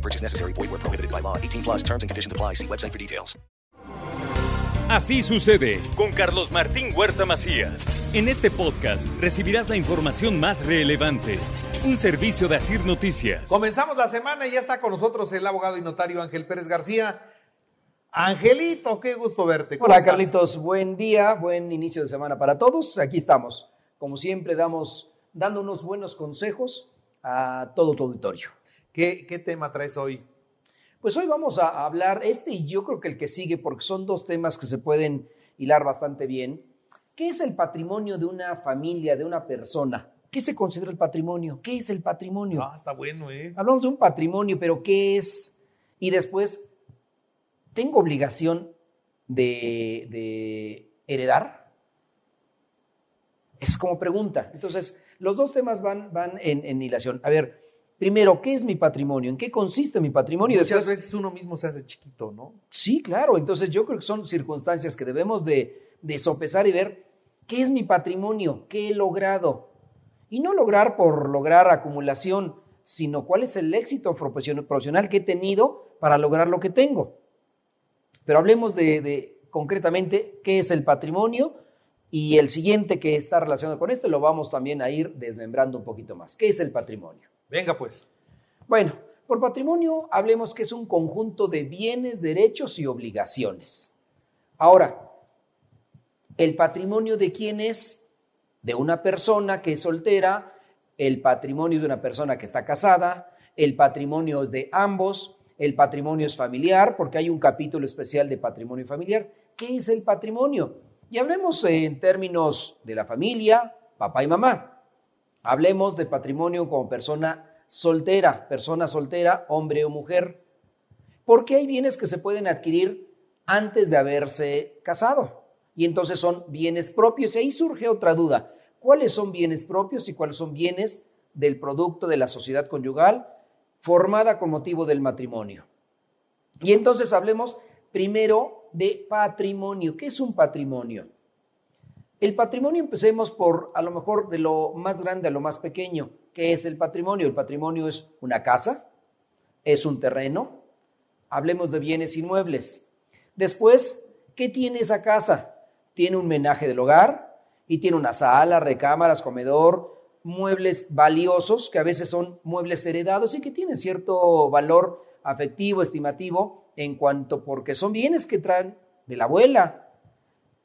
No purchase necessary. Void where prohibited by law. 18 plus terms and conditions apply. See website for details. Así sucede con Carlos Martín Huerta Macías. En este podcast recibirás la información más relevante. Un servicio de Asir Noticias. Comenzamos la semana y ya está con nosotros el abogado y notario Ángel Pérez García. Angelito, qué gusto verte. ¿Cómo Hola estás? Carlitos, buen día, buen inicio de semana para todos. Aquí estamos, como siempre, damos, dando unos buenos consejos a todo tu auditorio. ¿Qué, qué tema traes hoy? Pues hoy vamos a hablar, este y yo creo que el que sigue, porque son dos temas que se pueden hilar bastante bien. ¿Qué es el patrimonio de una familia, de una persona? ¿Qué se considera el patrimonio? ¿Qué es el patrimonio? Ah, está bueno, ¿eh? Hablamos de un patrimonio, pero ¿qué es? Y después, ¿tengo obligación de, de heredar? Es como pregunta. Entonces, los dos temas van, van en, en hilación. A ver, primero, ¿qué es mi patrimonio? ¿En qué consiste mi patrimonio? Muchas después, veces uno mismo se hace chiquito, ¿no? Sí, claro. Entonces yo creo que son circunstancias que debemos de, de sopesar y ver qué es mi patrimonio, qué he logrado. Y no lograr por lograr acumulación, sino cuál es el éxito profesion- profesional que he tenido para lograr lo que tengo. Pero hablemos de, de concretamente qué es el patrimonio y el siguiente que está relacionado con este lo vamos también a ir desmembrando un poquito más. ¿Qué es el patrimonio? Venga, pues. Bueno, por patrimonio hablemos que es un conjunto de bienes, derechos y obligaciones. Ahora, ¿el patrimonio de quién es? De una persona que es soltera, el patrimonio es de una persona que está casada, el patrimonio es de ambos, el patrimonio es familiar, porque hay un capítulo especial de patrimonio familiar. ¿Qué es el patrimonio? Y hablemos en términos de la familia, papá y mamá. Hablemos de patrimonio como persona soltera, persona soltera, hombre o mujer. Porque hay bienes que se pueden adquirir antes de haberse casado. Y entonces son bienes propios. Y ahí surge otra duda. ¿Cuáles son bienes propios y cuáles son bienes del producto de la sociedad conyugal formada con motivo del matrimonio? Y entonces hablemos primero de patrimonio. ¿Qué es un patrimonio? El patrimonio empecemos por a lo mejor de lo más grande a lo más pequeño. ¿Qué es el patrimonio? El patrimonio es una casa, es un terreno. Hablemos de bienes inmuebles. Después, ¿qué tiene esa casa? Tiene un menaje del hogar y tiene una sala, recámaras, comedor, muebles valiosos que a veces son muebles heredados y que tienen cierto valor afectivo, estimativo, en cuanto porque son bienes que traen de la abuela.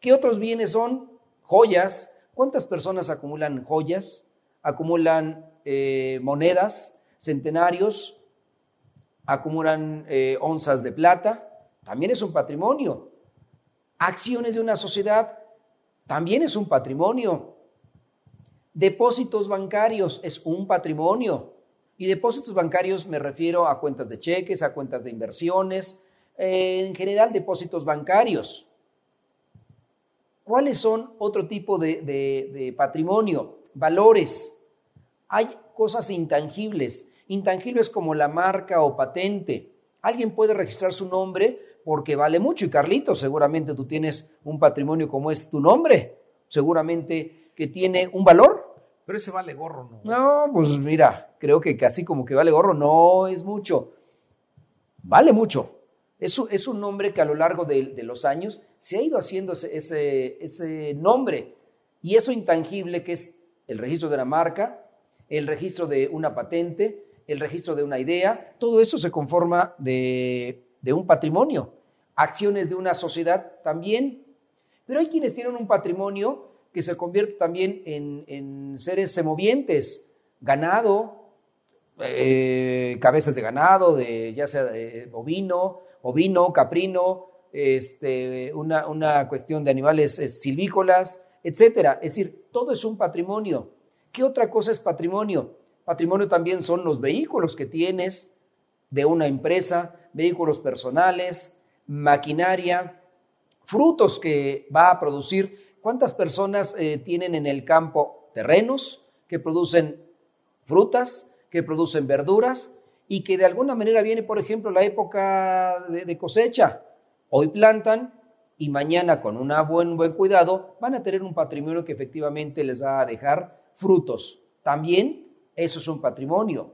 ¿Qué otros bienes son? Joyas. ¿Cuántas personas acumulan joyas? Acumulan eh, monedas, centenarios, acumulan eh, onzas de plata. También es un patrimonio. Acciones de una sociedad también es un patrimonio. Depósitos bancarios es un patrimonio. Y depósitos bancarios me refiero a cuentas de cheques, a cuentas de inversiones, eh, en general depósitos bancarios. ¿Cuáles son otro tipo de, de- de patrimonio? Valores. Hay cosas intangibles, intangibles como la marca o patente. Alguien puede registrar su nombre porque vale mucho. Y Carlitos, seguramente tú tienes un patrimonio como es tu nombre. Seguramente que tiene un valor. Pero ese vale gorro, ¿no? No, pues mira, creo que casi como que vale gorro, no es mucho. Vale mucho. Es, es un nombre que a lo largo de, los años se ha ido haciendo ese, ese- nombre. Y eso intangible que es el registro de una marca, el registro de una patente, el registro de una idea, todo eso se conforma de, de un patrimonio. Acciones de una sociedad también. Pero hay quienes tienen un patrimonio que se convierte también en, en seres semovientes, ganado, eh, cabezas de ganado, de, ya sea de ovino, ovino, caprino, este, una, una cuestión de animales eh, silvícolas, etcétera. Es decir, todo es un patrimonio. ¿Qué otra cosa es patrimonio? Patrimonio también son los vehículos que tienes de una empresa, vehículos personales, maquinaria, frutos que va a producir. ¿Cuántas personas eh, tienen en el campo terrenos que producen frutas, que producen verduras y que de alguna manera viene, por ejemplo, la época de, cosecha? Hoy plantan y mañana con un buen, buen cuidado van a tener un patrimonio que efectivamente les va a dejar frutos. También eso es un patrimonio.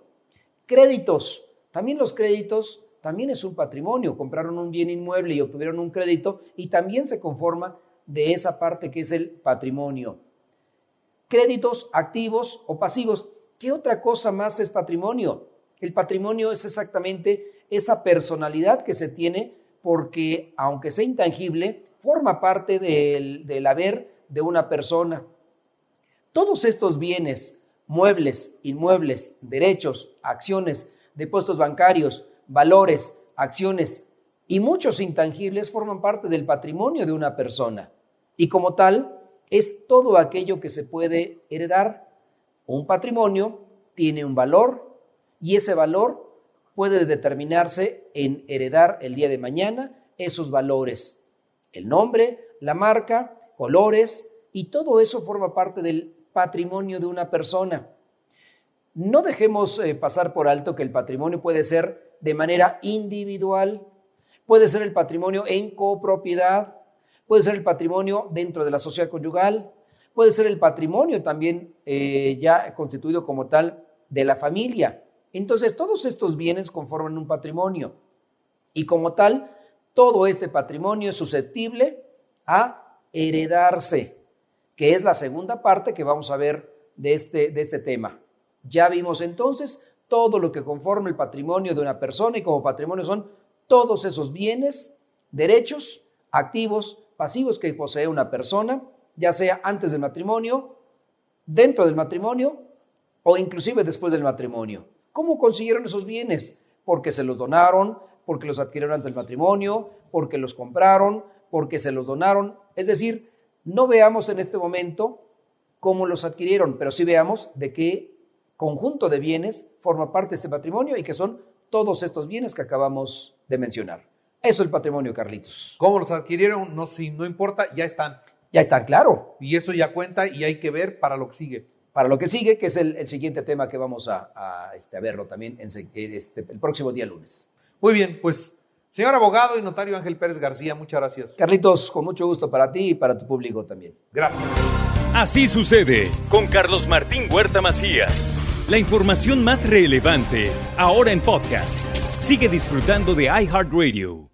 Créditos. También los créditos también es un patrimonio. Compraron un bien inmueble y obtuvieron un crédito y también se conforma de esa parte que es el patrimonio. Créditos activos o pasivos. ¿Qué otra cosa más es patrimonio? El patrimonio es exactamente esa personalidad que se tiene porque, aunque sea intangible, forma parte del, del haber de una persona. Todos estos bienes, muebles, inmuebles, derechos, acciones, depósitos bancarios, valores, acciones y muchos intangibles forman parte del patrimonio de una persona. Y como tal, es todo aquello que se puede heredar. Un patrimonio tiene un valor y ese valor puede determinarse en heredar el día de mañana esos valores. El nombre, la marca, colores y todo eso forma parte del patrimonio de una persona. No dejemos eh, pasar por alto que el patrimonio puede ser de manera individual, puede ser el patrimonio en copropiedad, puede ser el patrimonio dentro de la sociedad conyugal, puede ser el patrimonio también eh, ya constituido como tal de la familia. Entonces, todos estos bienes conforman un patrimonio y como tal, todo este patrimonio es susceptible a heredarse, que es la segunda parte que vamos a ver de este, de este tema. Ya vimos entonces todo lo que conforma el patrimonio de una persona y como patrimonio son todos esos bienes, derechos, activos, pasivos que posee una persona, ya sea antes del matrimonio, dentro del matrimonio o inclusive después del matrimonio. ¿Cómo consiguieron esos bienes? Porque se los donaron, porque los adquirieron antes del matrimonio, porque los compraron, porque se los donaron. Es decir, no veamos en este momento cómo los adquirieron, pero sí veamos de qué conjunto de bienes forma parte de este patrimonio y que son todos estos bienes que acabamos de mencionar. Eso es el patrimonio, Carlitos. ¿Cómo los adquirieron? No, si no importa, ya están. Ya están, claro. Y eso ya cuenta y hay que ver para lo que sigue. Para lo que sigue, que es el, siguiente tema que vamos a, este, verlo también en, este, el próximo día lunes. Muy bien, pues Señor abogado y notario Ángel Pérez García, muchas gracias. Carlitos, con mucho gusto para ti y para tu público también. Gracias. Así sucede con Carlos Martín Huerta Macías. La información más relevante, ahora en podcast. Sigue disfrutando de iHeartRadio.